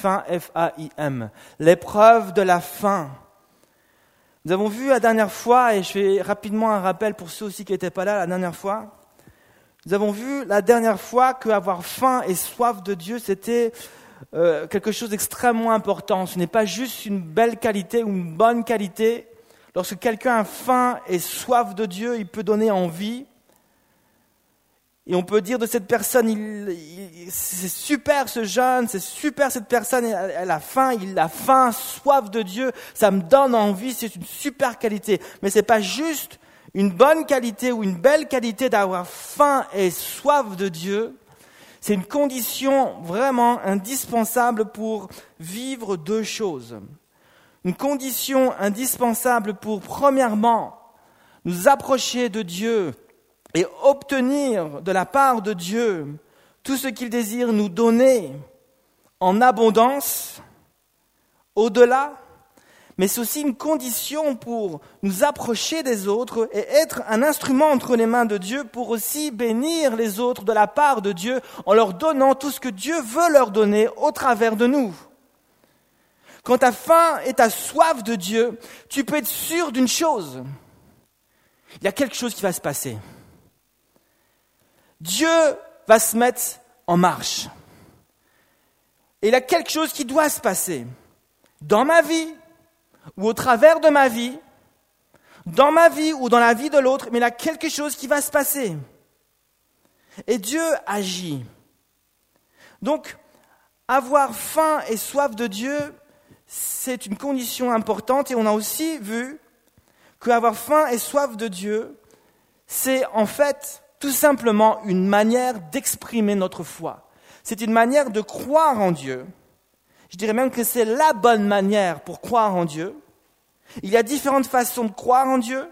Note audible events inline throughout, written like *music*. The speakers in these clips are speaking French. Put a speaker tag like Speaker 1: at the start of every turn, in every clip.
Speaker 1: fin, F-A-I-M. L'épreuve de la fin. Nous avons vu la dernière fois, et je fais rapidement un rappel pour ceux aussi qui n'étaient pas là la dernière fois. Nous avons vu la dernière fois qu'avoir faim et soif de Dieu, c'était euh, quelque chose d'extrêmement important. Ce n'est pas juste une belle qualité ou une bonne qualité. Lorsque quelqu'un a faim et soif de Dieu, il peut donner envie. Et on peut dire de cette personne, c'est super ce jeune, c'est super cette personne, elle, a faim, il a faim, soif de Dieu, ça me donne envie, c'est une super qualité. Mais ce n'est pas juste une bonne qualité ou une belle qualité d'avoir faim et soif de Dieu. C'est une condition vraiment indispensable pour vivre deux choses. Une condition indispensable pour, premièrement, nous approcher de Dieu et obtenir de la part de Dieu tout ce qu'il désire nous donner en abondance, au-delà, mais c'est aussi une condition pour nous approcher des autres et être un instrument entre les mains de Dieu pour aussi bénir les autres de la part de Dieu en leur donnant tout ce que Dieu veut leur donner au travers de nous. Quand tu as faim et tu as soif de Dieu, tu peux être sûr d'une chose. Il y a quelque chose qui va se passer. Dieu va se mettre en marche. Il y a quelque chose qui doit se passer dans ma vie ou au travers de ma vie, dans ma vie ou dans la vie de l'autre, mais il y a quelque chose qui va se passer. Et Dieu agit. Donc, avoir faim et soif de Dieu, c'est une condition importante et on a aussi vu qu'avoir faim et soif de Dieu, c'est en fait tout simplement une manière d'exprimer notre foi. C'est une manière de croire en Dieu. Je dirais même que c'est la bonne manière pour croire en Dieu. Il y a différentes façons de croire en Dieu.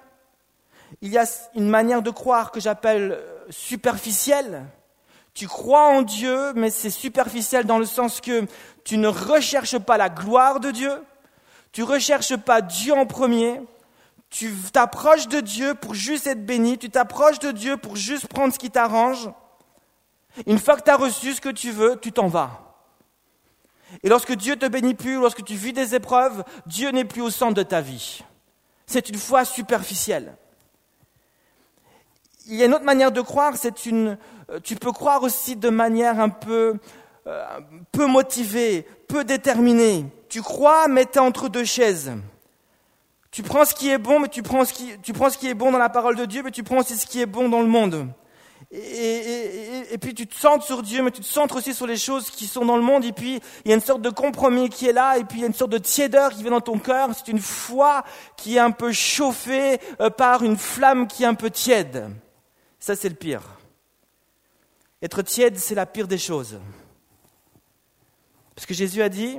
Speaker 1: Il y a une manière de croire que j'appelle euh, superficielle. Tu crois en Dieu, mais c'est superficiel dans le sens que tu ne recherches pas la gloire de Dieu. Tu ne recherches pas Dieu en premier tu t'approches de Dieu pour juste être béni, tu t'approches de Dieu pour juste prendre ce qui t'arrange. Une fois que tu as reçu ce que tu veux, tu t'en vas. Et lorsque Dieu te bénit plus, lorsque tu vis des épreuves, Dieu n'est plus au centre de ta vie. C'est une foi superficielle. Il y a une autre manière de croire, c'est une, euh, tu peux croire aussi de manière un peu, euh, peu motivée, peu déterminée. Tu crois, mais tu es entre deux chaises. Tu prends ce qui est bon, mais tu prends ce qui, tu prends ce qui est bon dans la parole de Dieu, mais tu prends aussi ce qui est bon dans le monde. Et, puis tu te centres sur Dieu, mais tu te centres aussi sur les choses qui sont dans le monde. Et puis il y a une sorte de compromis qui est là, et puis il y a une sorte de tiédeur qui vient dans ton cœur. C'est une foi qui est un peu chauffée euh, par une flamme qui est un peu tiède. Ça c'est le pire. Être tiède, c'est la pire des choses. Parce que Jésus a dit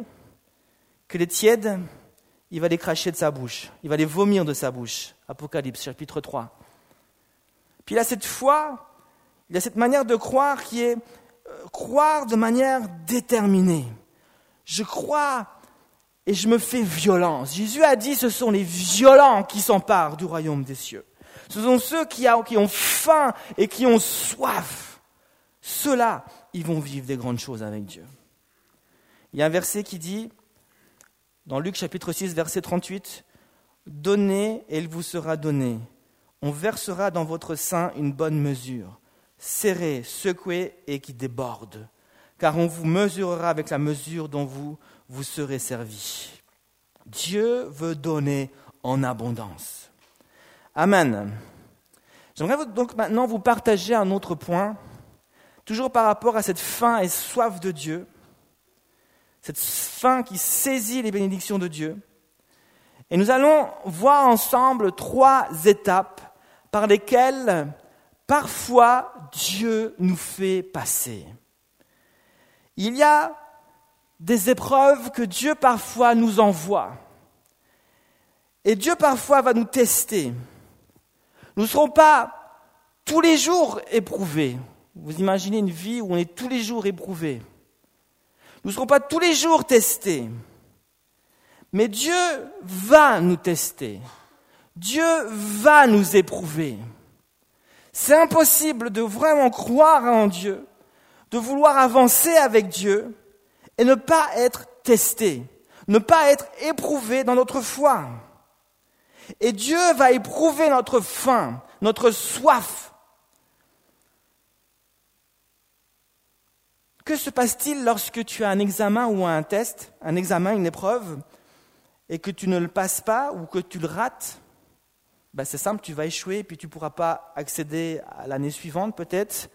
Speaker 1: que les tièdes, il va les cracher de sa bouche, il va les vomir de sa bouche. Apocalypse chapitre 3. Puis il a cette foi, il a cette manière de croire qui est euh, croire de manière déterminée. Je crois et je me fais violence. Jésus a dit ce sont les violents qui s'emparent du royaume des cieux. Ce sont ceux qui, qui ont faim et qui ont soif. Ceux-là, ils vont vivre des grandes choses avec Dieu. Il y a un verset qui dit dans Luc chapitre 6, verset 38, Donnez et il vous sera donné. On versera dans votre sein une bonne mesure, serrée, secouée et qui déborde, car on vous mesurera avec la mesure dont vous vous serez servi. Dieu veut donner en abondance. Amen. J'aimerais donc maintenant vous partager un autre point, toujours par rapport à cette faim et soif de Dieu cette fin qui saisit les bénédictions de Dieu. Et nous allons voir ensemble trois étapes par lesquelles parfois Dieu nous fait passer. Il y a des épreuves que Dieu parfois nous envoie. Et Dieu parfois va nous tester. Nous ne serons pas tous les jours éprouvés. Vous imaginez une vie où on est tous les jours éprouvés. Nous ne serons pas tous les jours testés. Mais Dieu va nous tester. Dieu va nous éprouver. C'est impossible de vraiment croire en Dieu, de vouloir avancer avec Dieu et ne pas être testé, ne pas être éprouvé dans notre foi. Et Dieu va éprouver notre faim, notre soif. Que se passe-t-il lorsque tu as un examen ou un test, un examen, une épreuve, et que tu ne le passes pas ou que tu le rates? Ben C'est simple, tu vas échouer puis tu ne pourras pas accéder à l'année suivante peut-être.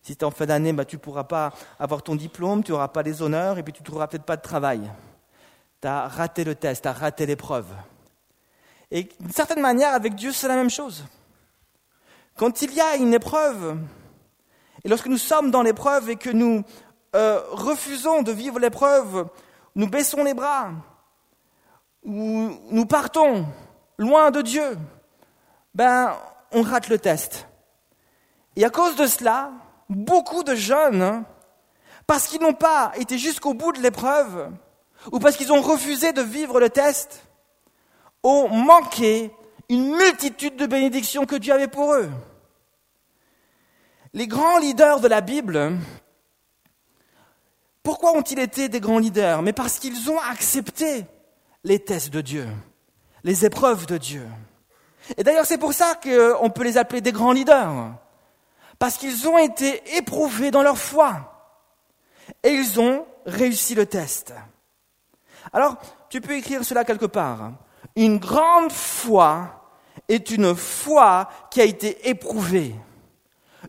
Speaker 1: Si tu es en fin d'année, ben tu ne pourras pas avoir ton diplôme, tu n'auras pas les honneurs et puis tu ne trouveras peut-être pas de travail. Tu as raté le test, tu as raté l'épreuve. Et d'une certaine manière, avec Dieu, c'est la même chose. Quand il y a une épreuve, et lorsque nous sommes dans l'épreuve et que nous euh, refusons de vivre l'épreuve, nous baissons les bras, ou nous partons loin de Dieu, ben, on rate le test. Et à cause de cela, beaucoup de jeunes, parce qu'ils n'ont pas été jusqu'au bout de l'épreuve, ou parce qu'ils ont refusé de vivre le test, ont manqué une multitude de bénédictions que Dieu avait pour eux. Les grands leaders de la Bible, pourquoi ont-ils été des grands leaders? Mais parce qu'ils ont accepté les tests de Dieu, les épreuves de Dieu. Et d'ailleurs, c'est pour ça qu'on peut les appeler des grands leaders. Parce qu'ils ont été éprouvés dans leur foi. Et ils ont réussi le test. Alors, tu peux écrire cela quelque part. Une grande foi est une foi qui a été éprouvée.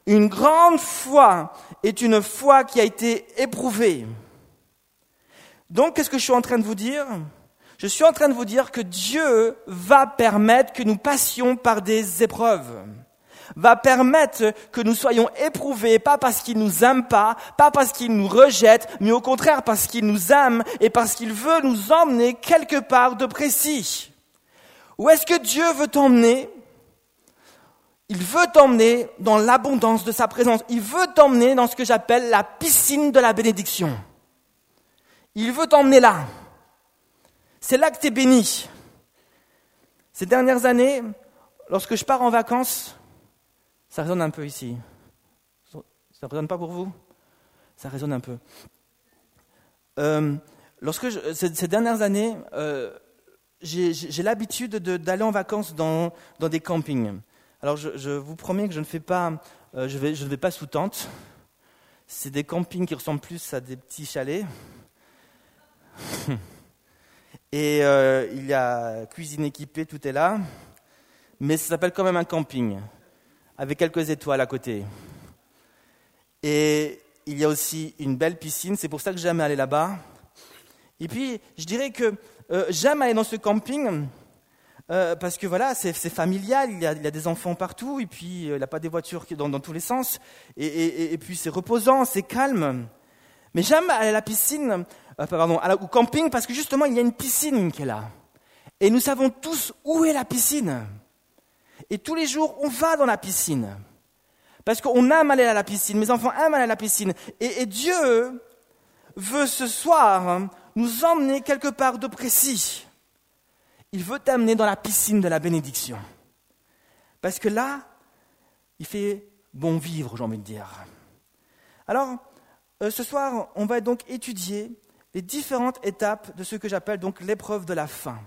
Speaker 1: Une grande foi est une foi qui a été éprouvée. Donc, qu'est-ce que je suis en train de vous dire? Je suis en train de vous dire que Dieu va permettre que nous passions par des épreuves va permettre que nous soyons éprouvés, pas parce qu'il nous aime pas, pas parce qu'il nous rejette, mais au contraire parce qu'il nous aime et parce qu'il veut nous emmener quelque part de précis. Où est-ce que Dieu veut t'emmener? Il veut t'emmener dans l'abondance de sa présence. Il veut t'emmener dans ce que j'appelle la piscine de la bénédiction. Il veut t'emmener là. C'est là que tu es béni. Ces dernières années, lorsque je pars en vacances, ça résonne un peu ici. Ça ne résonne pas pour vous? Ça résonne un peu. Euh, lorsque ces, dernières années, euh, j'ai l'habitude d'aller en vacances dans, dans, des campings. Alors je, vous promets que je ne fais pas, euh, je, vais, je ne vais pas sous tente. C'est des campings qui ressemblent plus à des petits chalets. *laughs* Et euh, il y a cuisine équipée, tout est là. Mais ça s'appelle quand même un camping, avec quelques étoiles à côté. Et il y a aussi une belle piscine, c'est pour ça que j'aime aller là-bas. Et puis, je dirais que euh, j'aime aller dans ce camping euh, parce que voilà, c'est familial, il y, a, des enfants partout, et puis euh, il n'y a pas des voitures dans, dans tous les sens, et, puis c'est reposant, c'est calme. Mais j'aime aller à la piscine, pardon, au camping, parce que justement il y a une piscine qui est là. Et nous savons tous où est la piscine. Et tous les jours, on va dans la piscine. Parce qu'on aime aller à la piscine, mes enfants aiment aller à la piscine. et Dieu veut ce soir nous emmener quelque part de précis. Il veut t'amener dans la piscine de la bénédiction. Parce que là, il fait bon vivre, j'ai envie de dire. Alors, euh, ce soir, on va donc étudier les différentes étapes de ce que j'appelle donc l'épreuve de la faim.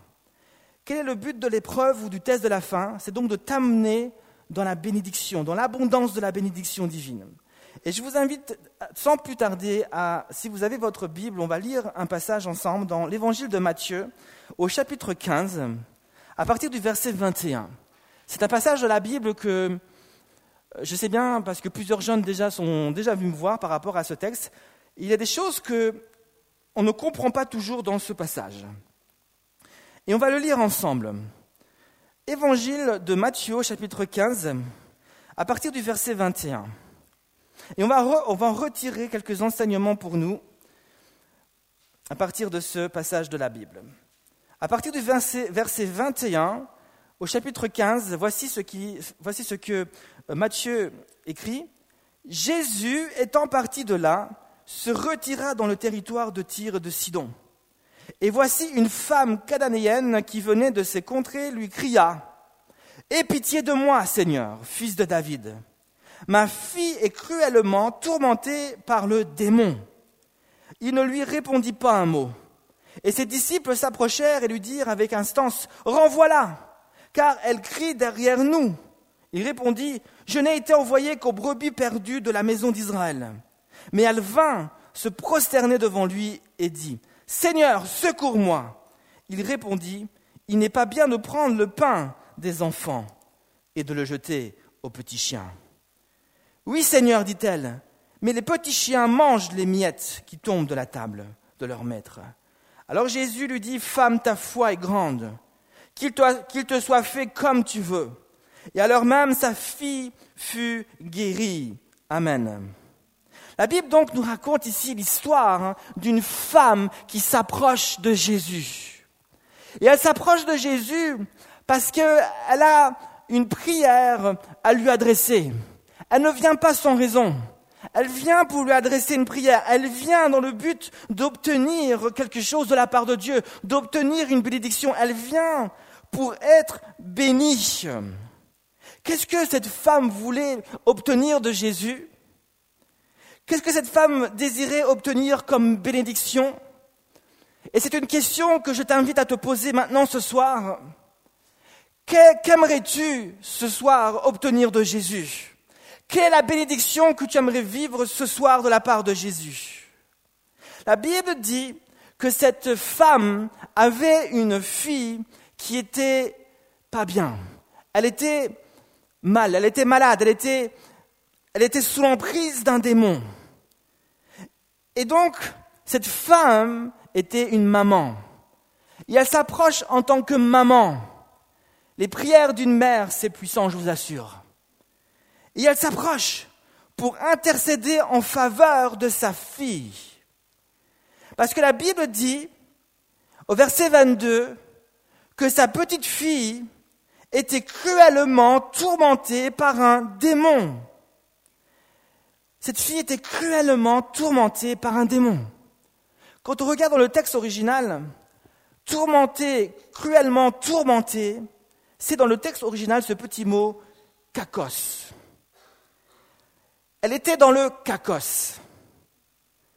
Speaker 1: Quel est le but de l'épreuve ou du test de la faim C'est donc de t'amener dans la bénédiction, dans l'abondance de la bénédiction divine. Et je vous invite, sans plus tarder, à, si vous avez votre Bible, on va lire un passage ensemble dans l'évangile de Matthieu, au chapitre 15, à partir du verset 21. C'est un passage de la Bible que je sais bien, parce que plusieurs jeunes déjà sont déjà venus me voir par rapport à ce texte. Il y a des choses que on ne comprend pas toujours dans ce passage. Et on va le lire ensemble. Évangile de Matthieu, chapitre 15, à partir du verset 21. Et on va, en retirer quelques enseignements pour nous à partir de ce passage de la Bible. À partir du verset, verset 21 au chapitre 15, voici ce, qui, voici ce que euh, Matthieu écrit. Jésus, étant parti de là, se retira dans le territoire de Tyr et de Sidon. Et voici une femme cananéenne qui venait de ces contrées lui cria Aie pitié de moi, Seigneur, fils de David. Ma fille est cruellement tourmentée par le démon. Il ne lui répondit pas un mot. Et ses disciples s'approchèrent et lui dirent avec instance, Renvoie-la, car elle crie derrière nous. Il répondit, Je n'ai été envoyé qu'aux brebis perdues de la maison d'Israël. Mais elle vint se prosterner devant lui et dit, Seigneur, secours-moi. Il répondit, Il n'est pas bien de prendre le pain des enfants et de le jeter aux petits chiens. Oui, Seigneur, dit-elle, mais les petits chiens mangent les miettes qui tombent de la table de leur maître. Alors Jésus lui dit, Femme, ta foi est grande, qu'il te soit fait comme tu veux. Et alors même sa fille fut guérie. Amen. La Bible donc nous raconte ici l'histoire hein, d'une femme qui s'approche de Jésus. Et elle s'approche de Jésus parce qu'elle a une prière à lui adresser. Elle ne vient pas sans raison. Elle vient pour lui adresser une prière. Elle vient dans le but d'obtenir quelque chose de la part de Dieu, d'obtenir une bénédiction. Elle vient pour être bénie. Qu'est-ce que cette femme voulait obtenir de Jésus? Qu'est-ce que cette femme désirait obtenir comme bénédiction? Et c'est une question que je t'invite à te poser maintenant ce soir. Qu'aimerais-tu ce soir obtenir de Jésus? Quelle est la bénédiction que tu aimerais vivre ce soir de la part de Jésus? La Bible dit que cette femme avait une fille qui était pas bien. Elle était mal, elle était malade, elle était, elle était sous l'emprise d'un démon. Et donc, cette femme était une maman. Et elle s'approche en tant que maman. Les prières d'une mère, c'est puissant, je vous assure. Et elle s'approche pour intercéder en faveur de sa fille. Parce que la Bible dit, au verset 22, que sa petite fille était cruellement tourmentée par un démon. Cette fille était cruellement tourmentée par un démon. Quand on regarde dans le texte original, tourmentée, cruellement tourmentée, c'est dans le texte original ce petit mot kakos. Elle était dans le kakos.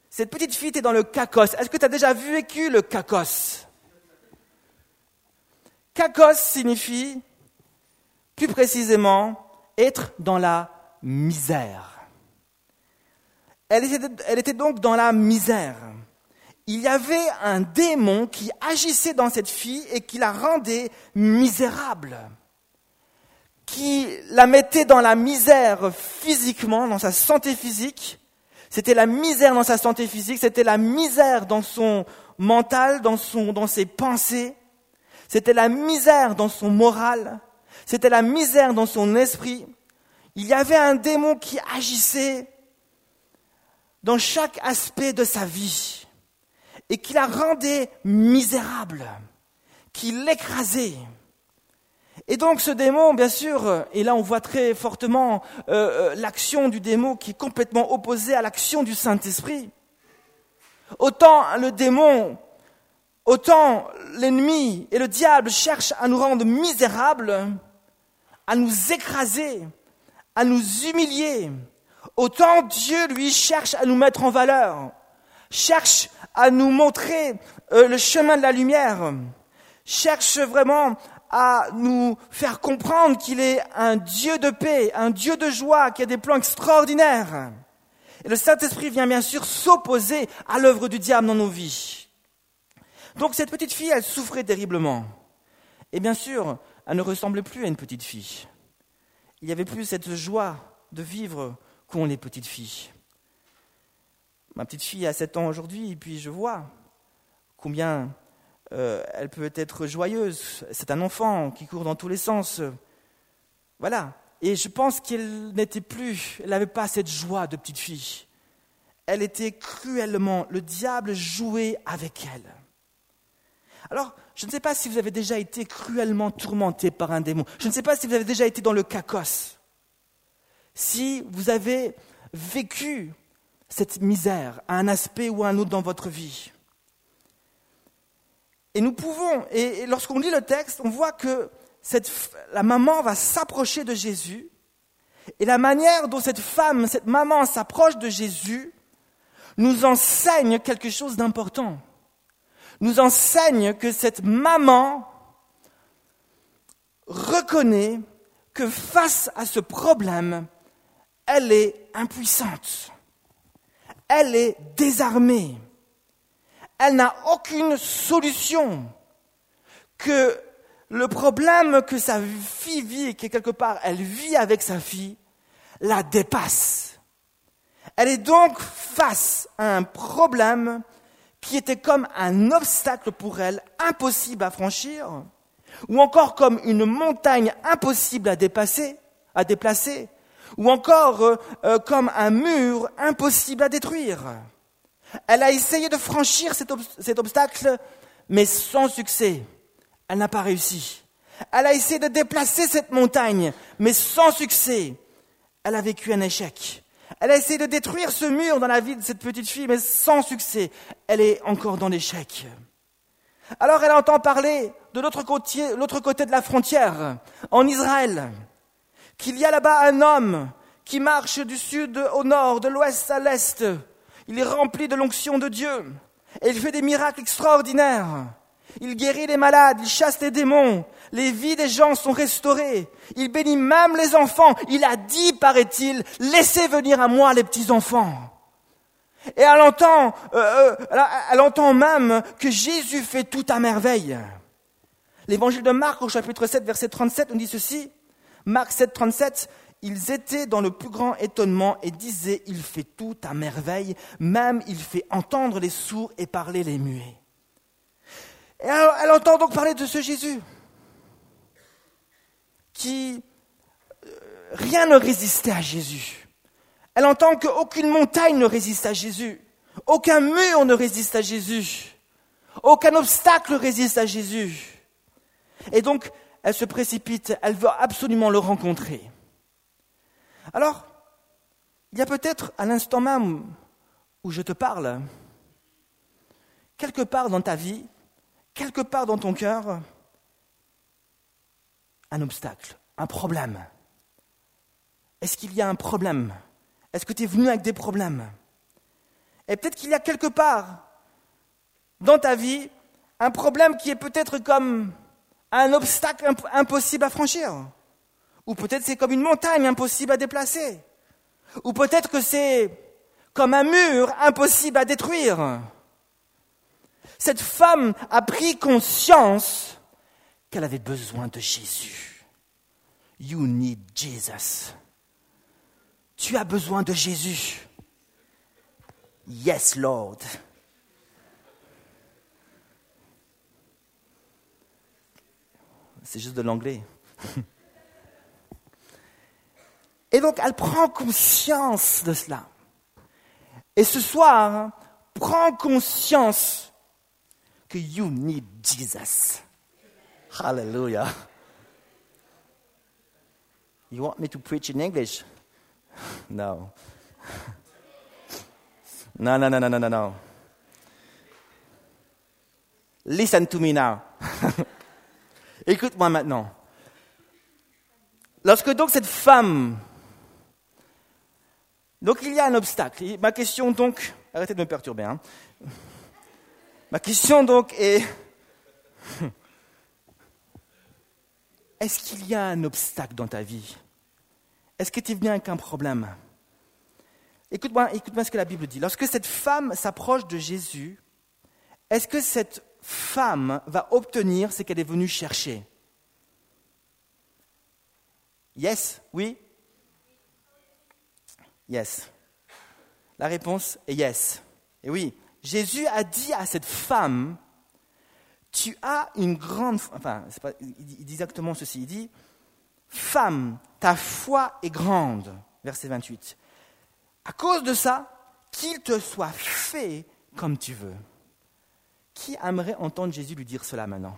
Speaker 1: Cette petite fille était dans le kakos. Est-ce que tu as déjà vécu le kakos? Kakos signifie, plus précisément, être dans la misère. Elle était donc dans la misère il y avait un démon qui agissait dans cette fille et qui la rendait misérable, qui la mettait dans la misère physiquement, dans sa santé physique. C'était la misère dans sa santé physique, c'était la misère dans son mental, dans, son, dans ses pensées, c'était la misère dans son moral, c'était la misère dans son esprit. Il y avait un démon qui agissait dans chaque aspect de sa vie et qui la rendait misérable, qui l'écrasait. Et donc ce démon, bien sûr, et là on voit très fortement euh, euh, l'action du démon qui est complètement opposée à l'action du Saint-Esprit. Autant le démon, autant l'ennemi et le diable cherchent à nous rendre misérables, à nous écraser, à nous humilier, autant Dieu, lui, cherche à nous mettre en valeur, cherche à nous montrer euh, le chemin de la lumière, cherche vraiment à nous faire comprendre qu'il est un Dieu de paix, un Dieu de joie, qui a des plans extraordinaires. Et le Saint-Esprit vient bien sûr s'opposer à l'œuvre du diable dans nos vies. Donc cette petite fille, elle souffrait terriblement. Et bien sûr, elle ne ressemblait plus à une petite fille. Il n'y avait plus cette joie de vivre qu'ont les petites filles. Ma petite fille a 7 ans aujourd'hui, et puis je vois combien euh, elle peut être joyeuse. C'est un enfant qui court dans tous les sens. Voilà. Et je pense qu'elle n'était plus, elle n'avait pas cette joie de petite fille. Elle était cruellement, le diable jouait avec elle. Alors, je ne sais pas si vous avez déjà été cruellement tourmenté par un démon. Je ne sais pas si vous avez déjà été dans le cacos. Si vous avez vécu cette misère à un aspect ou à un autre dans votre vie. Et nous pouvons, et, lorsqu'on lit le texte, on voit que la maman va s'approcher de Jésus, et la manière dont cette femme, cette maman s'approche de Jésus, nous enseigne quelque chose d'important. nous enseigne que cette maman reconnaît que face à ce problème, elle est impuissante. Elle est désarmée. Elle n'a aucune solution. Que le problème que sa fille vit que quelque part elle vit avec sa fille la dépasse. Elle est donc face à un problème qui était comme un obstacle pour elle, impossible à franchir, ou encore comme une montagne impossible à dépasser, à déplacer, ou encore euh, euh, comme un mur impossible à détruire. Elle a essayé de franchir cet, obstacle, mais sans succès. Elle n'a pas réussi. Elle a essayé de déplacer cette montagne, mais sans succès. Elle a vécu un échec. Elle a essayé de détruire ce mur dans la vie de cette petite fille, mais sans succès. Elle est encore dans l'échec. Alors elle entend parler de l'autre côté de la frontière, en Israël, qu'il y a là-bas un homme qui marche du sud au nord, de l'ouest à l'est. Il est rempli de l'onction de Dieu. Et il fait des miracles extraordinaires. Il guérit les malades, il chasse les démons, les vies des gens sont restaurées, il bénit même les enfants. Il a dit, paraît-il, laissez venir à moi les petits-enfants. Et elle entend, euh, euh, elle entend même que Jésus fait tout à merveille. L'évangile de Marc au chapitre 7, verset 37, nous dit ceci. Marc 7, 37, ils étaient dans le plus grand étonnement et disaient, il fait tout à merveille, même il fait entendre les sourds et parler les muets. Et elle, entend donc parler de ce Jésus qui euh, rien ne résistait à Jésus. Elle entend qu'aucune montagne ne résiste à Jésus, aucun mur ne résiste à Jésus, aucun obstacle résiste à Jésus. Et donc, elle se précipite, elle veut absolument le rencontrer. Alors, il y a peut-être à l'instant même où je te parle, quelque part dans ta vie, quelque part dans ton cœur un obstacle, un problème. Est-ce qu'il y a un problème? Est-ce que tu es venu avec des problèmes? Et peut-être qu'il y a quelque part dans ta vie un problème qui est peut-être comme un obstacle impossible à franchir. Ou peut-être c'est comme une montagne impossible à déplacer. Ou peut-être que c'est comme un mur impossible à détruire cette femme a pris conscience qu'elle avait besoin de Jésus. You need Jesus. Tu as besoin de Jésus. Yes, Lord. C'est juste de l'anglais. *laughs* Et donc, elle prend conscience de cela. Et ce soir, prend conscience que you need Jesus. Hallelujah. You want me to preach in English? No. No, no, no, no, no, no, Listen to me now. *laughs* Écoute-moi maintenant. Lorsque donc cette femme, donc il y a un obstacle. Ma question donc, arrêtez de me perturber. Hein. Ma question donc est, *laughs* est-ce qu'il y a un obstacle dans ta vie? Est-ce que tu es venu avec un problème? Écoute-moi écoute ce que la Bible dit. Lorsque cette femme s'approche de Jésus, est-ce que cette femme va obtenir ce qu'elle est venue chercher? Yes? Oui? Yes. La réponse est yes. Et oui, Jésus a dit à cette femme, tu as une grande... Enfin, pas, il dit exactement ceci, il dit, femme, ta foi est grande, verset 28. À cause de ça, qu'il te soit fait comme tu veux. Qui aimerait entendre Jésus lui dire cela maintenant?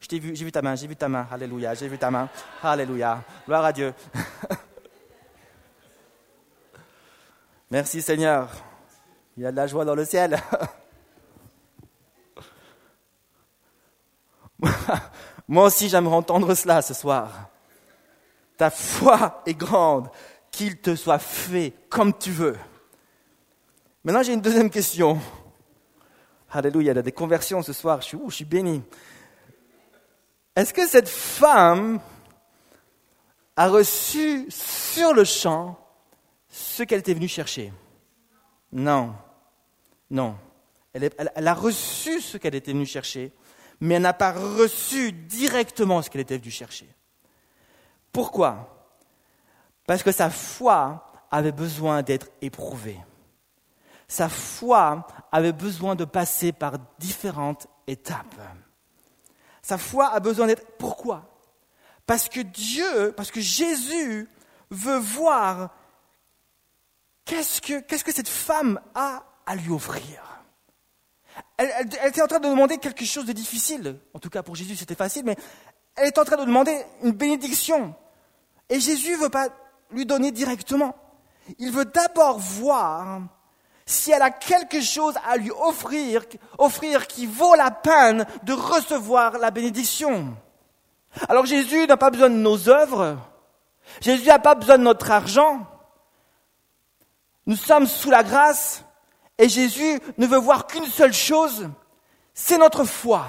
Speaker 1: Je t'ai vu, j'ai vu ta main, j'ai vu ta main, alléluia, j'ai vu ta main, alléluia, gloire à Dieu. *laughs* Merci Seigneur. Il y a de la joie dans le ciel. *laughs* Moi aussi, j'aimerais entendre cela ce soir. Ta foi est grande, qu'il te soit fait comme tu veux. Maintenant, j'ai une deuxième question. Alléluia, il y a des conversions ce soir, je suis, béni. Est-ce que cette femme a reçu sur le champ ce qu'elle était venue chercher Non, non. Elle, elle, a reçu ce qu'elle était venue chercher, mais elle n'a pas reçu directement ce qu'elle était venue chercher. Pourquoi? Parce que sa foi avait besoin d'être éprouvée. Sa foi avait besoin de passer par différentes étapes. Sa foi a besoin d'être... Pourquoi? Parce que Dieu, parce que Jésus veut voir qu'est-ce que, cette femme a à lui offrir? Elle, elle, était en train de demander quelque chose de difficile. En tout cas, pour Jésus, c'était facile, mais elle est en train de demander une bénédiction. Et Jésus ne veut pas lui donner directement. Il veut d'abord voir si elle a quelque chose à lui offrir, offrir qui vaut la peine de recevoir la bénédiction. Alors Jésus n'a pas besoin de nos œuvres, Jésus n'a pas besoin de notre argent. Nous sommes sous la grâce et Jésus ne veut voir qu'une seule chose, c'est notre foi.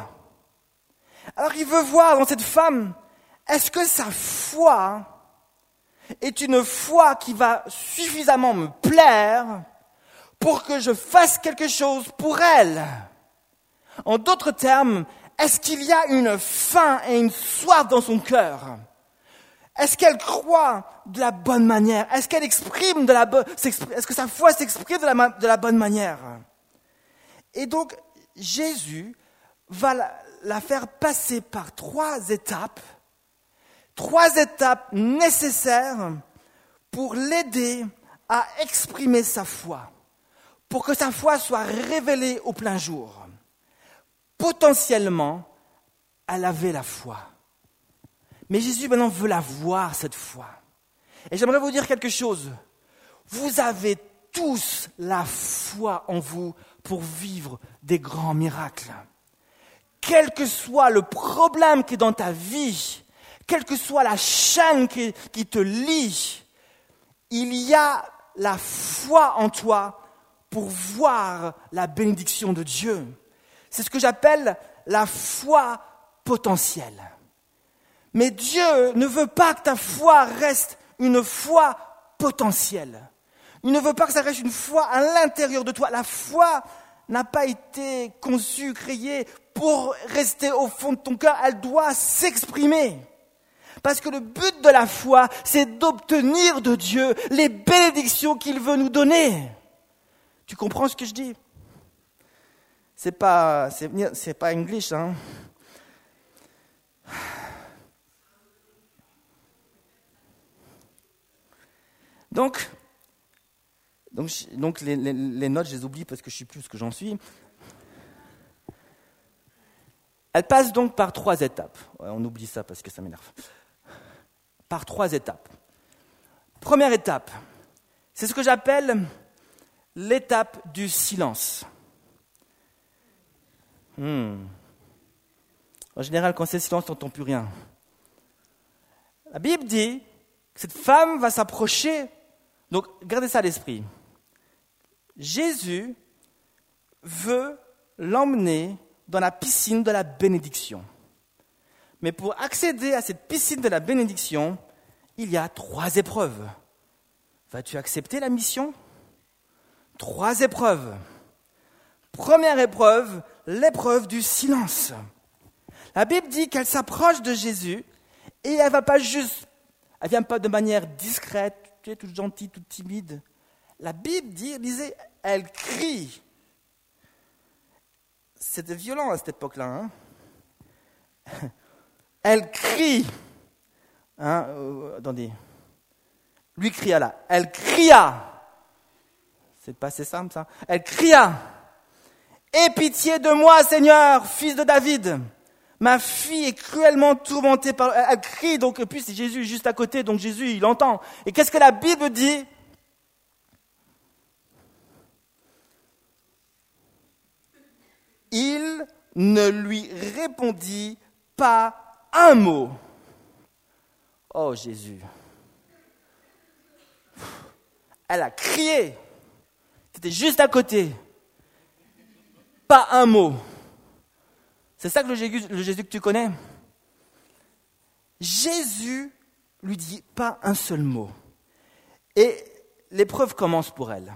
Speaker 1: Alors il veut voir dans cette femme, est-ce que sa foi est une foi qui va suffisamment me plaire pour que je fasse quelque chose pour elle? En d'autres termes, est-ce qu'il y a une faim et une soif dans son cœur? Est-ce qu'elle croit de la bonne manière? Est-ce qu'elle exprime de la bonne Est-ce que sa foi s'exprime de la, bonne manière? Et donc, Jésus va la faire passer par trois étapes, trois étapes nécessaires pour l'aider à exprimer sa foi pour que sa foi soit révélée au plein jour. Potentiellement, elle avait la foi. Mais Jésus maintenant veut la voir, cette foi. Et j'aimerais vous dire quelque chose. Vous avez tous la foi en vous pour vivre des grands miracles. Quel que soit le problème qui est dans ta vie, quelle que soit la chaîne qui, qui te lie, il y a la foi en toi pour voir la bénédiction de Dieu. C'est ce que j'appelle la foi potentielle. Mais Dieu ne veut pas que ta foi reste une foi potentielle. Il ne veut pas que ça reste une foi à l'intérieur de toi. La foi n'a pas été conçue, créée pour rester au fond de ton cœur. Elle doit s'exprimer. Parce que le but de la foi, c'est d'obtenir de Dieu les bénédictions qu'il veut nous donner. Tu comprends ce que je dis? C'est pas, c'est, pas English, hein Donc, donc, donc les, notes, je les oublie parce que je ne sais plus ce que j'en suis. Elle passe donc par trois étapes. on oublie ça parce que ça m'énerve. Par trois étapes. Première étape, c'est ce que j'appelle l'étape du silence. Hmm. En général, quand c'est silence, on n'entend plus rien. La Bible dit que cette femme va s'approcher. Donc, gardez ça à l'esprit. Jésus veut l'emmener dans la piscine de la bénédiction. Mais pour accéder à cette piscine de la bénédiction, il y a trois épreuves. Vas-tu accepter la mission? Trois épreuves. Première épreuve, l'épreuve du silence. La Bible dit qu'elle s'approche de Jésus et elle va pas juste, elle vient pas de manière discrète, toute gentille, toute timide. La Bible dit, disait, elle crie. C'était violent à cette époque-là. Hein. *laughs* elle crie. Hein, euh, attendez. Lui cria là. Elle cria. C'est pas assez simple ça. Elle cria Aie pitié de moi, Seigneur, fils de David. Ma fille est cruellement tourmentée par. Elle crie, donc, puis c'est Jésus juste à côté, donc Jésus, il entend. Et qu'est-ce que la Bible dit? Il ne lui répondit pas un mot. Oh Jésus. Elle a crié. C'était juste à côté. pas un mot. C'est ça que le Jésus, que tu connais? Jésus lui dit pas un seul mot. Et l'épreuve commence pour elle.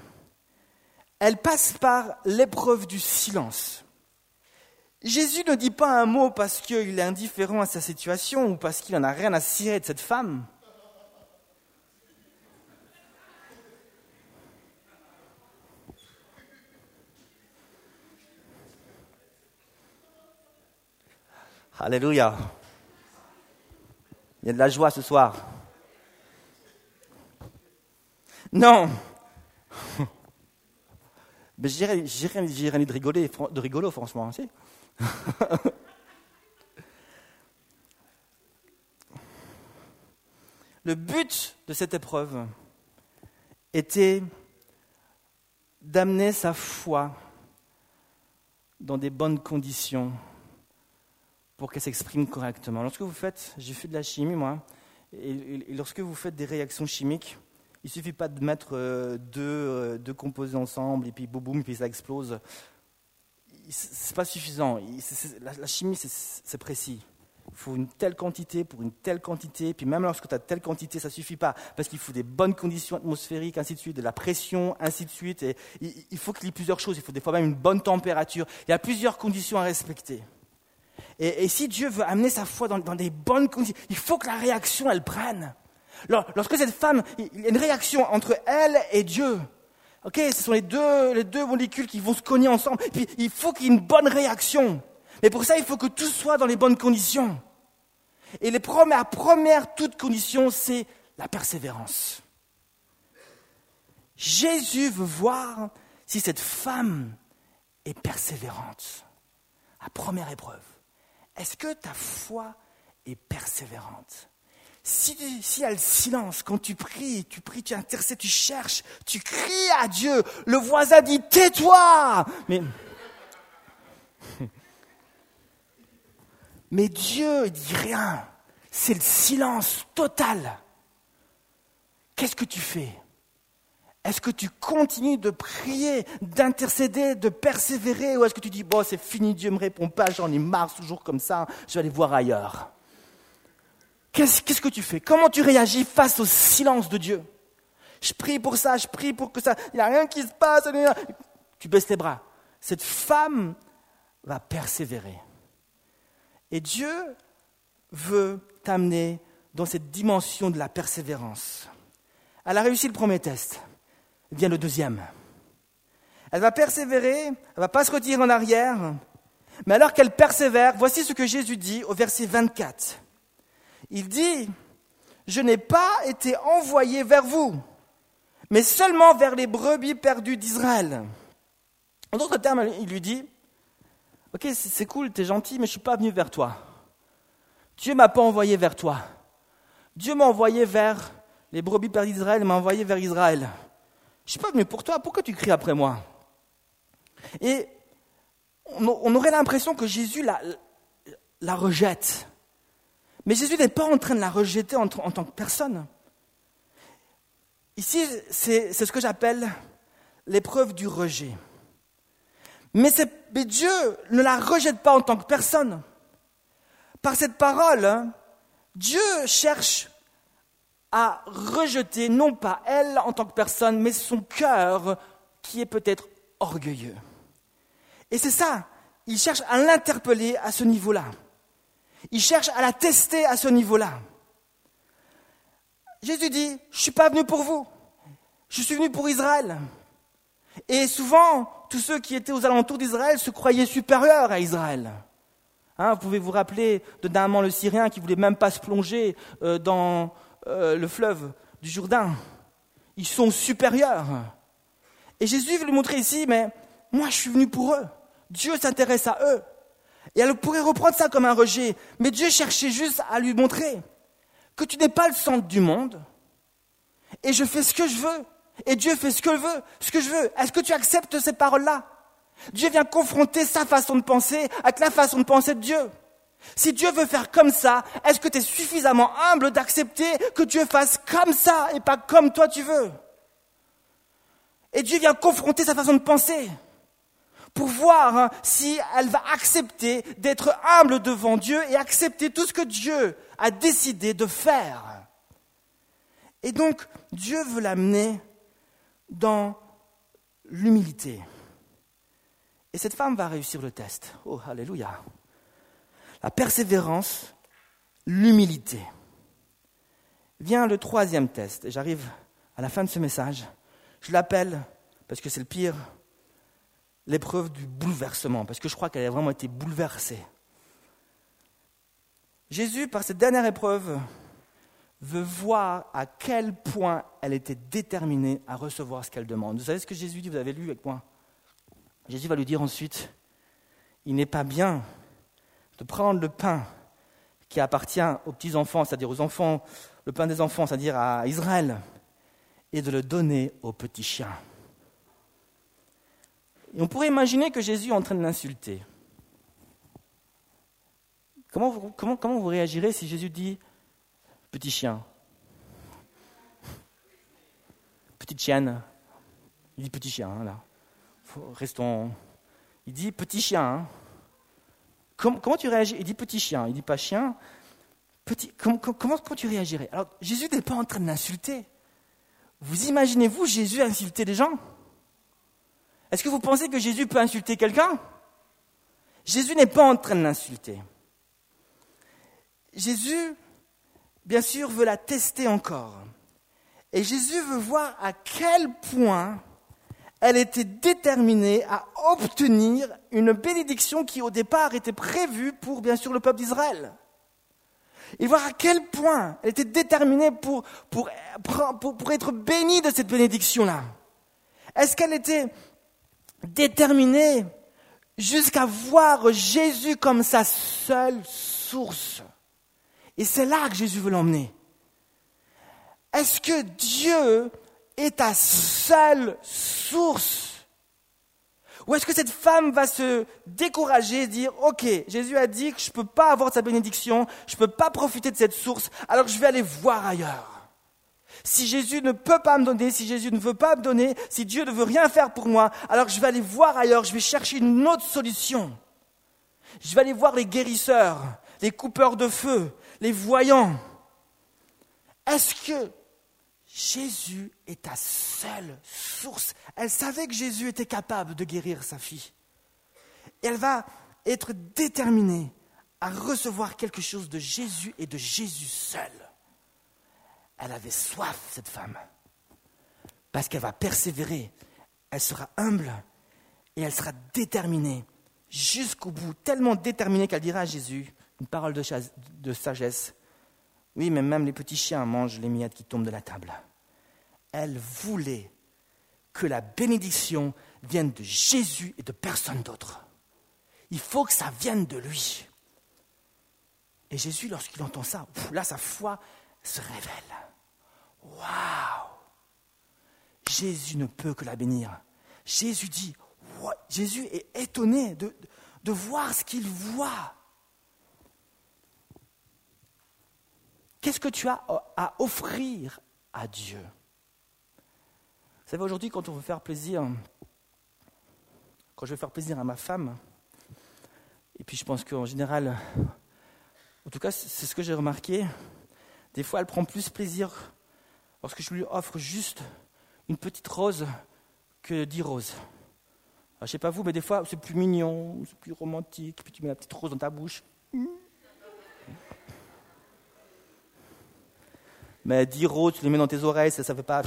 Speaker 1: Elle passe par l'épreuve du silence. Jésus ne dit pas un mot parce qu'il est indifférent à sa situation ou parce qu'il n'en a rien à cirer de cette femme. Alléluia. Il y a de la joie ce soir. Non. *laughs* Mais j'ai rien de rigoler, de rigolo, franchement. *laughs* Le but de cette épreuve était d'amener sa foi dans des bonnes conditions pour qu'elle s'exprime correctement. Lorsque vous faites, j'ai fait de la chimie moi, et, lorsque vous faites des réactions chimiques, il ne suffit pas de mettre euh, euh, deux, composés ensemble et puis boum boum, puis ça explose. Ce n'est pas suffisant. la, chimie, c'est précis. Il faut une telle quantité pour une telle quantité. Puis même lorsque tu as telle quantité, ça ne suffit pas. Parce qu'il faut des bonnes conditions atmosphériques, ainsi de suite, de la pression, ainsi de suite. Et il faut qu'il y ait plusieurs choses. Il faut des fois même une bonne température. Il y a plusieurs conditions à respecter. Et, si Dieu veut amener sa foi dans, des bonnes conditions, il faut que la réaction, elle prenne. Lorsque cette femme, il y a une réaction entre elle et Dieu. Ok, ce sont les deux, les deux molécules qui vont se cogner ensemble. Puis, il faut qu'il y ait une bonne réaction. Mais pour ça, il faut que tout soit dans les bonnes conditions. Et les premières, la première toute condition, c'est la persévérance. Jésus veut voir si cette femme est persévérante. La première épreuve. Est-ce que ta foi est persévérante? Si, y a le silence, quand tu pries, tu pries, tu intercèdes, tu cherches, tu cries à Dieu, le voisin dit tais-toi Mais, *laughs* mais Dieu dit rien. C'est le silence total. Qu'est-ce que tu fais? Est-ce que tu continues de prier, d'intercéder, de persévérer, ou est-ce que tu dis, bon, c'est fini, Dieu ne me répond pas, j'en ai marre, toujours comme ça, je vais aller voir ailleurs? Qu'est-ce que tu fais? Comment tu réagis face au silence de Dieu? Je prie pour ça, je prie pour que ça, il n'y a rien qui se passe. Tu baisses tes bras. Cette femme va persévérer. Et Dieu veut t'amener dans cette dimension de la persévérance. Elle a réussi le premier test vient le deuxième. Elle va persévérer, elle ne va pas se retirer en arrière, mais alors qu'elle persévère, voici ce que Jésus dit au verset 24. Il dit, je n'ai pas été envoyé vers vous, mais seulement vers les brebis perdues d'Israël. En d'autres termes, il lui dit, ok, c'est cool, tu es gentil, mais je ne suis pas venu vers toi. Dieu m'a pas envoyé vers toi. Dieu m'a envoyé vers les brebis perdues d'Israël, m'a envoyé vers Israël. Je suis pas venu pour toi, pourquoi tu cries après moi? Et on, aurait l'impression que Jésus la, rejette. Mais Jésus n'est pas en train de la rejeter en, tant que personne. Ici, c'est ce que j'appelle l'épreuve du rejet. Mais, mais, Dieu ne la rejette pas en tant que personne. Par cette parole, hein, Dieu cherche à rejeter non pas elle en tant que personne, mais son cœur qui est peut-être orgueilleux. Et c'est ça, il cherche à l'interpeller à ce niveau-là. Il cherche à la tester à ce niveau-là. Jésus dit, je ne suis pas venu pour vous, je suis venu pour Israël. Et souvent, tous ceux qui étaient aux alentours d'Israël se croyaient supérieurs à Israël. Hein, vous pouvez vous rappeler de Naaman le Syrien qui voulait même pas se plonger euh, dans, euh, le fleuve du Jourdain. Ils sont supérieurs. Et Jésus veut lui montrer ici, mais moi je suis venu pour eux. Dieu s'intéresse à eux. Et elle pourrait reprendre ça comme un rejet. Mais Dieu cherchait juste à lui montrer que tu n'es pas le centre du monde. Et je fais ce que je veux. Et Dieu fait ce que je. Ce que je veux. Est-ce que tu acceptes ces paroles-là? Dieu vient confronter sa façon de penser avec la façon de penser de Dieu. Si Dieu veut faire comme ça, est-ce que tu es suffisamment humble d'accepter que Dieu fasse comme ça et pas comme toi tu veux? Et Dieu vient confronter sa façon de penser pour voir hein, si elle va accepter d'être humble devant Dieu et accepter tout ce que Dieu a décidé de faire. Et donc, Dieu veut l'amener dans l'humilité. Et cette femme va réussir le test. Oh, alléluia. La persévérance, l'humilité. Vient le troisième test. Et j'arrive à la fin de ce message. Je l'appelle, parce que c'est le pire, l'épreuve du bouleversement, parce que je crois qu'elle a vraiment été bouleversée. Jésus, par cette dernière épreuve, veut voir à quel point elle était déterminée à recevoir ce qu'elle demande. Vous savez ce que Jésus dit, vous avez lu avec moi Jésus va lui dire ensuite, il n'est pas bien de prendre le pain qui appartient aux petits-enfants, c'est-à-dire aux enfants, le pain des enfants, c'est-à-dire à Israël, et de le donner aux petits chiens. On pourrait imaginer que Jésus est en train de l'insulter. Comment vous, comment, comment vous réagirez si Jésus dit petit chien? Petite chienne Il dit petit chien, hein, là. Restons. Il dit petit chien. Hein. Comment, tu réagis? Il dit petit chien, il dit pas chien. Petit, comment, comment, comment tu réagirais? Alors, Jésus n'est pas en train de l'insulter. Vous imaginez-vous Jésus insulter des gens? Est-ce que vous pensez que Jésus peut insulter quelqu'un? Jésus n'est pas en train de l'insulter. Jésus, bien sûr, veut la tester encore. Et Jésus veut voir à quel point elle était déterminée à obtenir une bénédiction qui au départ était prévue pour, bien sûr, le peuple d'Israël. Et voir à quel point elle était déterminée pour, être bénie de cette bénédiction-là. Est-ce qu'elle était déterminé jusqu'à voir Jésus comme sa seule source? Et c'est là que Jésus veut l'emmener. Est-ce que Dieu est ta seule source Ou est-ce que cette femme va se décourager et dire, OK, Jésus a dit que je ne peux pas avoir sa bénédiction, je ne peux pas profiter de cette source, alors je vais aller voir ailleurs. Si Jésus ne peut pas me donner, si Jésus ne veut pas me donner, si Dieu ne veut rien faire pour moi, alors je vais aller voir ailleurs, je vais chercher une autre solution. Je vais aller voir les guérisseurs, les coupeurs de feu, les voyants. Est-ce que Jésus est ta seule source Elle savait que Jésus était capable de guérir sa fille. Et elle va être déterminée à recevoir quelque chose de Jésus et de Jésus seul. Elle avait soif, cette femme, parce qu'elle va persévérer, elle sera humble et elle sera déterminée jusqu'au bout, tellement déterminée qu'elle dira à Jésus une parole de, sagesse. Oui, mais même les petits chiens mangent les miettes qui tombent de la table. Elle voulait que la bénédiction vienne de Jésus et de personne d'autre. Il faut que ça vienne de lui. Et Jésus, lorsqu'il entend ça, là, sa foi se révèle. Waouh Jésus ne peut que la bénir. Jésus dit, Jésus est étonné de, de voir ce qu'il voit. Qu'est-ce que tu as à offrir à Dieu? Vous savez, aujourd'hui, quand on veut faire plaisir, quand je veux faire plaisir à ma femme, et puis je pense qu'en général, en tout cas, c'est ce que j'ai remarqué, des fois, elle prend plus plaisir lorsque je lui offre juste une petite rose que dix roses. Je ne sais pas vous, mais des fois, c'est plus mignon, c'est plus romantique, puis tu mets la petite rose dans ta bouche. Mais dix roses, tu les mets dans tes oreilles, ça ne fait pas...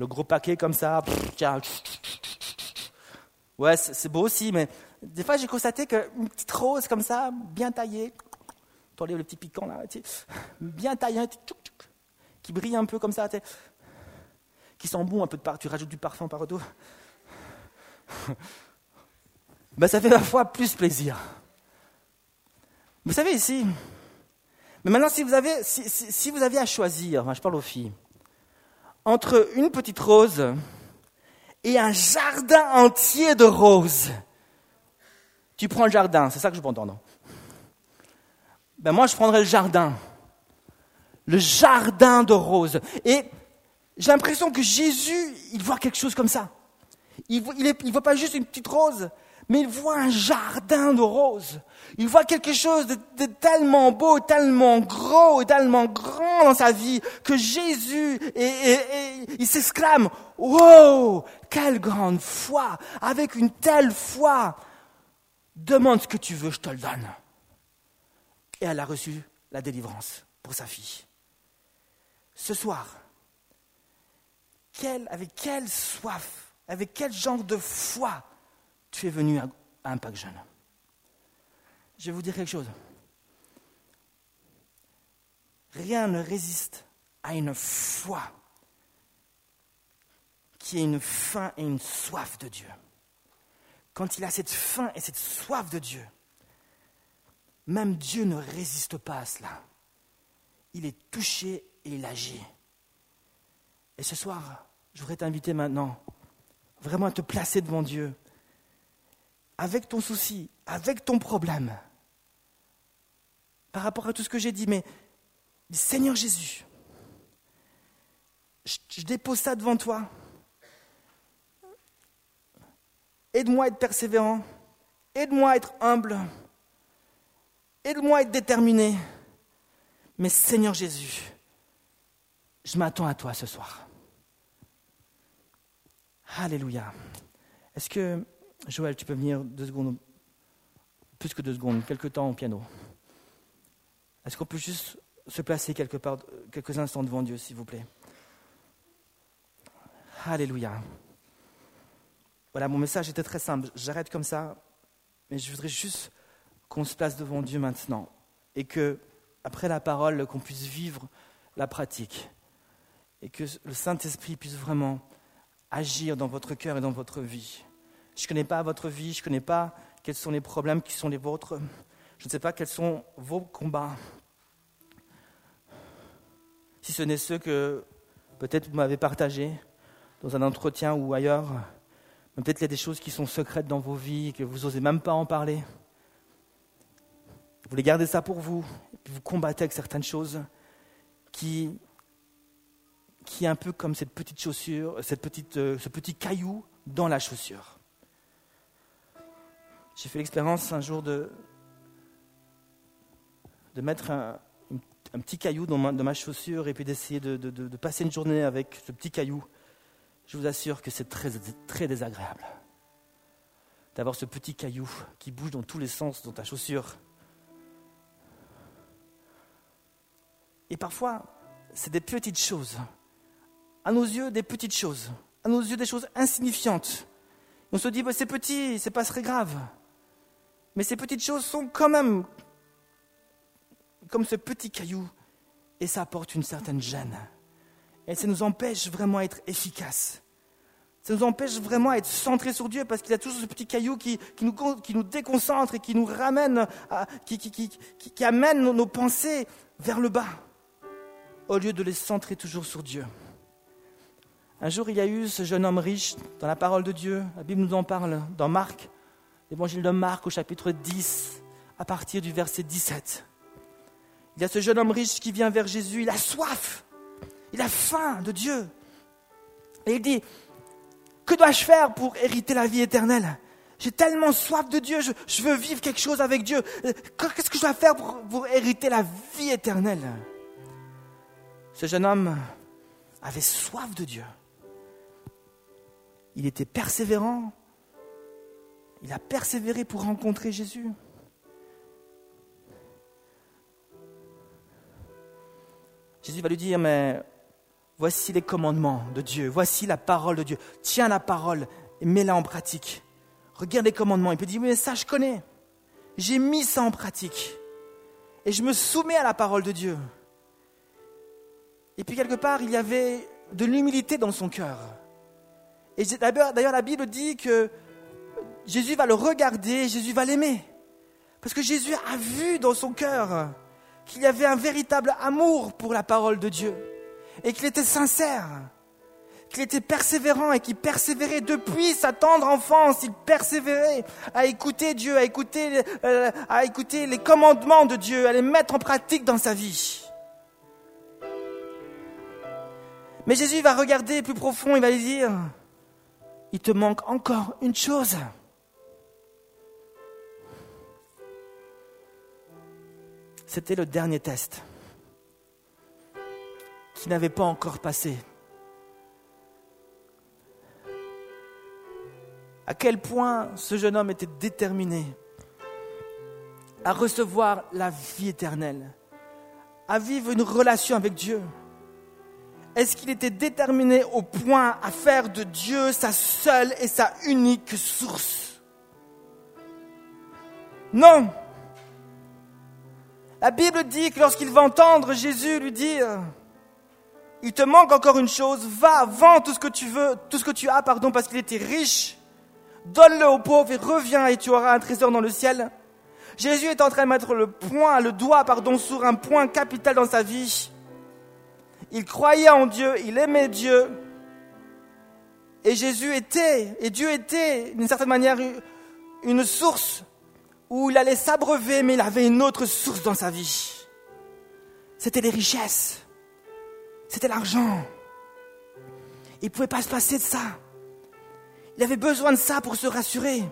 Speaker 1: Le gros paquet comme ça. Ouais, c'est beau aussi, mais des fois, j'ai constaté qu'une petite rose comme ça, bien taillée, enlèves le petit piquant là, bien taillé, qui brille un peu comme ça, qui sent bon un peu de partout, tu rajoutes du parfum partout. *laughs* ben, ça fait parfois plus plaisir. Vous savez ici, mais maintenant si vous avez, si, vous aviez à choisir, je parle aux filles, entre une petite rose et un jardin entier de roses, tu prends le jardin, c'est ça que je peux entendre ben moi je prendrais le jardin. Le jardin de roses. Et j'ai l'impression que Jésus, il voit quelque chose comme ça. Il ne voit pas juste une petite rose, mais il voit un jardin de roses. Il voit quelque chose de, tellement beau, tellement gros tellement grand dans sa vie que Jésus, et, il s'exclame, wow, quelle grande foi, avec une telle foi. Demande ce que tu veux, je te le donne. Et elle a reçu la délivrance pour sa fille. Ce soir, avec quelle soif, avec quel genre de foi tu es venu à, un Pâques jeune. Je vais vous dire quelque chose. Rien ne résiste à une foi qui a une faim et une soif de Dieu. Quand il a cette faim et cette soif de Dieu, même Dieu ne résiste pas à cela. Il est touché et il agit. Et ce soir, je voudrais t'inviter maintenant vraiment à te placer devant Dieu avec ton souci, avec ton problème, par rapport à tout ce que j'ai dit, mais Seigneur Jésus, je, dépose ça devant toi. Aide-moi à être persévérant, aide-moi à être humble, aide-moi à être déterminé. Mais Seigneur Jésus, je m'attends à toi ce soir. Alléluia. Est-ce que Joël, tu peux venir deux secondes, plus que deux secondes, quelques temps au piano. Est-ce qu'on peut juste se placer quelque part, quelques instants devant Dieu, s'il vous plaît? Alléluia. Voilà, mon message était très simple. J'arrête comme ça, mais je voudrais juste qu'on se place devant Dieu maintenant et que, après la parole, qu'on puisse vivre la pratique et que le Saint-Esprit puisse vraiment agir dans votre cœur et dans votre vie. Je ne connais pas votre vie, je ne connais pas quels sont les problèmes qui sont les vôtres. Je ne sais pas quels sont vos combats. Si ce n'est ceux que peut-être vous m'avez partagés dans un entretien ou ailleurs. Peut-être qu'il y a des choses qui sont secrètes dans vos vies et que vous n'osez même pas en parler. Vous voulez garder ça pour vous, et puis vous combattez avec certaines choses qui, qui est un peu comme cette petite chaussure, cette petite, euh, ce petit caillou dans la chaussure. J'ai fait l'expérience un jour de, de mettre un, petit caillou dans ma, chaussure et puis d'essayer de, de, passer une journée avec ce petit caillou. Je vous assure que c'est très, très désagréable d'avoir ce petit caillou qui bouge dans tous les sens dans ta chaussure. Et parfois, c'est des petites choses. À nos yeux, des petites choses. À nos yeux, des choses insignifiantes. On se dit, bah, c'est petit, c'est pas très grave. Mais ces petites choses sont quand même comme ce petit caillou et ça apporte une certaine gêne. Et ça nous empêche vraiment d'être efficaces. Ça nous empêche vraiment d'être centrés sur Dieu parce qu'il y a toujours ce petit caillou qui, nous, déconcentre et qui nous ramène, qui, qui, amène nos, nos pensées vers le bas au lieu de les centrer toujours sur Dieu. Un jour, il y a eu ce jeune homme riche dans la parole de Dieu. La Bible nous en parle dans Marc l'évangile de Marc au chapitre 10, à partir du verset 17. Il y a ce jeune homme riche qui vient vers Jésus, il a soif, il a faim de Dieu. Et il dit, que dois-je faire pour hériter la vie éternelle? J'ai tellement soif de Dieu, je, veux vivre quelque chose avec Dieu. Qu'est-ce que je dois faire pour, pour hériter la vie éternelle? Ce jeune homme avait soif de Dieu. Il était persévérant, il a persévéré pour rencontrer Jésus. Jésus va lui dire, mais voici les commandements de Dieu, voici la parole de Dieu. Tiens la parole et mets-la en pratique. Regarde les commandements. Il peut dire, mais ça je connais. J'ai mis ça en pratique. Et je me soumets à la parole de Dieu. Et puis quelque part, il y avait de l'humilité dans son cœur. Et d'ailleurs, la Bible dit que Jésus va le regarder, Jésus va l'aimer. Parce que Jésus a vu dans son cœur qu'il y avait un véritable amour pour la parole de Dieu et qu'il était sincère, qu'il était persévérant et qu'il persévérait depuis sa tendre enfance, il persévérait à écouter Dieu, à écouter, euh, les commandements de Dieu, à les mettre en pratique dans sa vie. Mais Jésus va regarder plus profond, il va lui dire, il te manque encore une chose. C'était le dernier test qui n'avait pas encore passé. À quel point ce jeune homme était déterminé à recevoir la vie éternelle, à vivre une relation avec Dieu. Est-ce qu'il était déterminé au point à faire de Dieu sa seule et sa unique source? Non. La Bible dit que lorsqu'il va entendre Jésus lui dire, il te manque encore une chose, va, vends tout ce que tu veux, tout ce que tu as, pardon, parce qu'il était riche, donne-le aux pauvres et reviens et tu auras un trésor dans le ciel. Jésus est en train de mettre le point, le doigt, pardon, sur un point capital dans sa vie. Il croyait en Dieu, il aimait Dieu. Et Jésus était, et Dieu était, d'une certaine manière, une source où il allait s'abreuver, mais il avait une autre source dans sa vie. C'était les richesses. C'était l'argent. Il ne pouvait pas se passer de ça. Il avait besoin de ça pour se rassurer.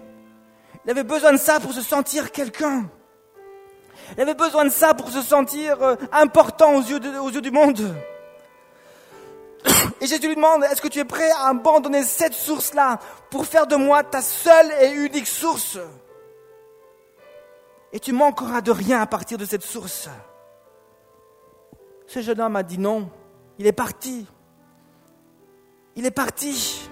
Speaker 1: Il avait besoin de ça pour se sentir quelqu'un. Il avait besoin de ça pour se sentir euh, important aux yeux, aux yeux du monde. *coughs* Et Jésus lui demande, est-ce que tu es prêt à abandonner cette source-là pour faire de moi ta seule et unique source? Et tu manqueras de rien à partir de cette source. Ce jeune homme a dit non. Il est parti. Il est parti.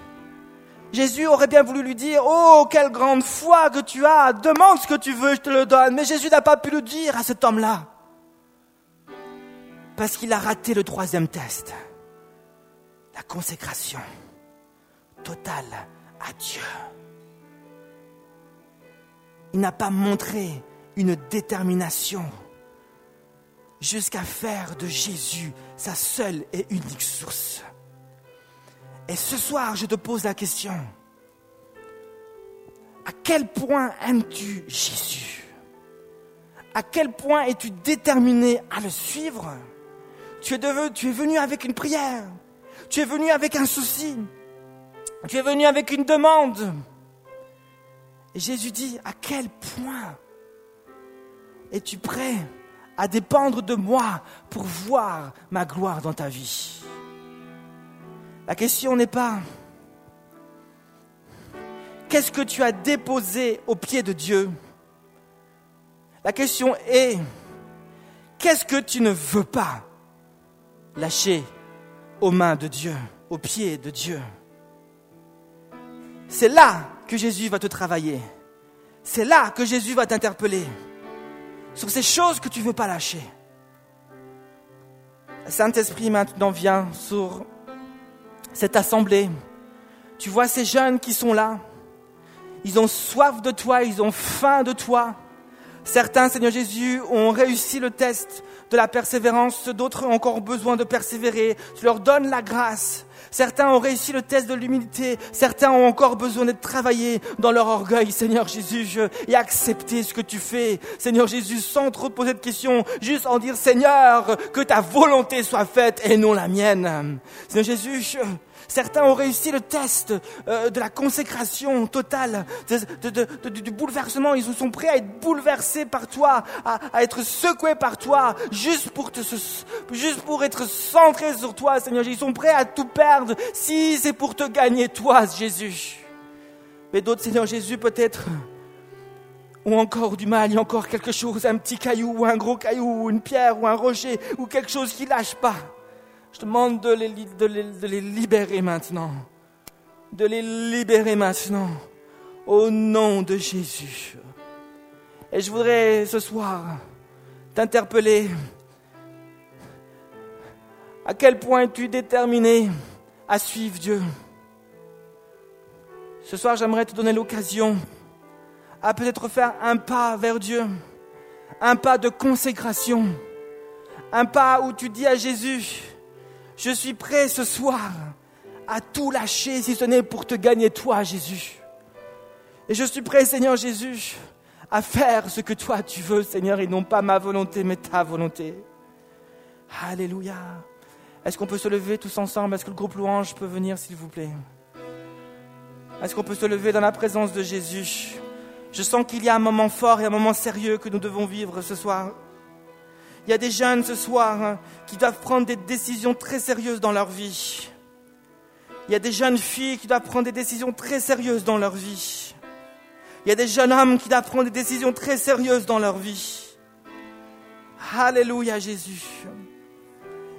Speaker 1: Jésus aurait bien voulu lui dire, oh, quelle grande foi que tu as, demande ce que tu veux, je te le donne. Mais Jésus n'a pas pu le dire à cet homme-là. Parce qu'il a raté le troisième test. La consécration totale à Dieu. Il n'a pas montré une détermination jusqu'à faire de Jésus sa seule et unique source. Et ce soir, je te pose la question. À quel point aimes-tu Jésus? À quel point es-tu déterminé à le suivre? Tu es, devenu, tu es venu avec une prière. Tu es venu avec un souci. Tu es venu avec une demande. Et Jésus dit, à quel point es-tu prêt à dépendre de moi pour voir ma gloire dans ta vie? La question n'est pas qu'est-ce que tu as déposé au pied de Dieu? La question est qu'est-ce que tu ne veux pas lâcher aux mains de Dieu, aux pieds de Dieu? C'est là que Jésus va te travailler. C'est là que Jésus va t'interpeller sur ces choses que tu ne veux pas lâcher. Saint-Esprit maintenant vient sur cette assemblée. Tu vois ces jeunes qui sont là. Ils ont soif de toi, ils ont faim de toi. Certains, Seigneur Jésus, ont réussi le test de la persévérance, d'autres ont encore besoin de persévérer. Tu leur donnes la grâce. Certains ont réussi le test de l'humilité. Certains ont encore besoin d'être travaillés dans leur orgueil, Seigneur Jésus, et accepter ce que tu fais. Seigneur Jésus, sans trop poser de questions, juste en dire, Seigneur, que ta volonté soit faite et non la mienne. Seigneur Jésus, Certains ont réussi le test euh, de la consécration totale, du bouleversement. Ils sont prêts à être bouleversés par toi, à, être secoués par toi, juste pour, te, juste pour être centrés sur toi, Seigneur. Ils sont prêts à tout perdre si c'est pour te gagner, toi, Jésus. Mais d'autres, Seigneur Jésus, peut-être ont encore du mal, il y a encore quelque chose, un petit caillou, ou un gros caillou, ou une pierre, ou un rocher, ou quelque chose qui lâche pas. Je te demande de les, de les libérer maintenant. De les libérer maintenant. Au nom de Jésus. Et je voudrais ce soir t'interpeller. À quel point es-tu déterminé à suivre Dieu? Ce soir, j'aimerais te donner l'occasion à peut-être faire un pas vers Dieu, un pas de consécration, un pas où tu dis à Jésus, je suis prêt ce soir à tout lâcher si ce n'est pour te gagner toi, Jésus. Et je suis prêt, Seigneur Jésus, à faire ce que toi tu veux, Seigneur, et non pas ma volonté, mais ta volonté. Alléluia. Est-ce qu'on peut se lever tous ensemble? Est-ce que le groupe louange peut venir, s'il vous plaît? Est-ce qu'on peut se lever dans la présence de Jésus? Je sens qu'il y a un moment fort et un moment sérieux que nous devons vivre ce soir. Il y a des jeunes ce soir hein, qui doivent prendre des décisions très sérieuses dans leur vie. Il y a des jeunes filles qui doivent prendre des décisions très sérieuses dans leur vie. Il y a des jeunes hommes qui doivent prendre des décisions très sérieuses dans leur vie. Alléluia Jésus.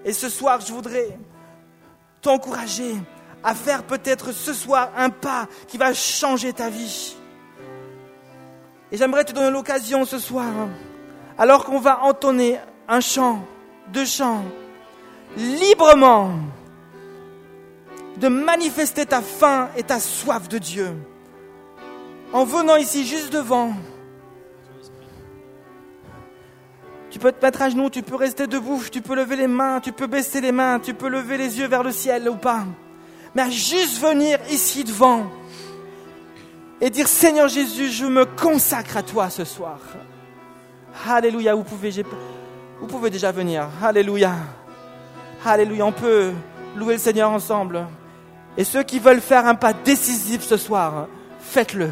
Speaker 1: Et ce soir, je voudrais t'encourager à faire peut-être ce soir un pas qui va changer ta vie. Et j'aimerais te donner l'occasion ce soir, hein, alors qu'on va entonner un chant, deux chants, librement, de manifester ta faim et ta soif de Dieu. En venant ici juste devant, tu peux te mettre à genoux, tu peux rester debout, tu peux lever les mains, tu peux baisser les mains, tu peux lever les yeux vers le ciel ou pas. Mais à juste venir ici devant et dire Seigneur Jésus, je me consacre à toi ce soir. Alléluia, vous pouvez, vous pouvez déjà venir. Alléluia. Alléluia, on peut louer le Seigneur ensemble. Et ceux qui veulent faire un pas décisif ce soir, faites-le.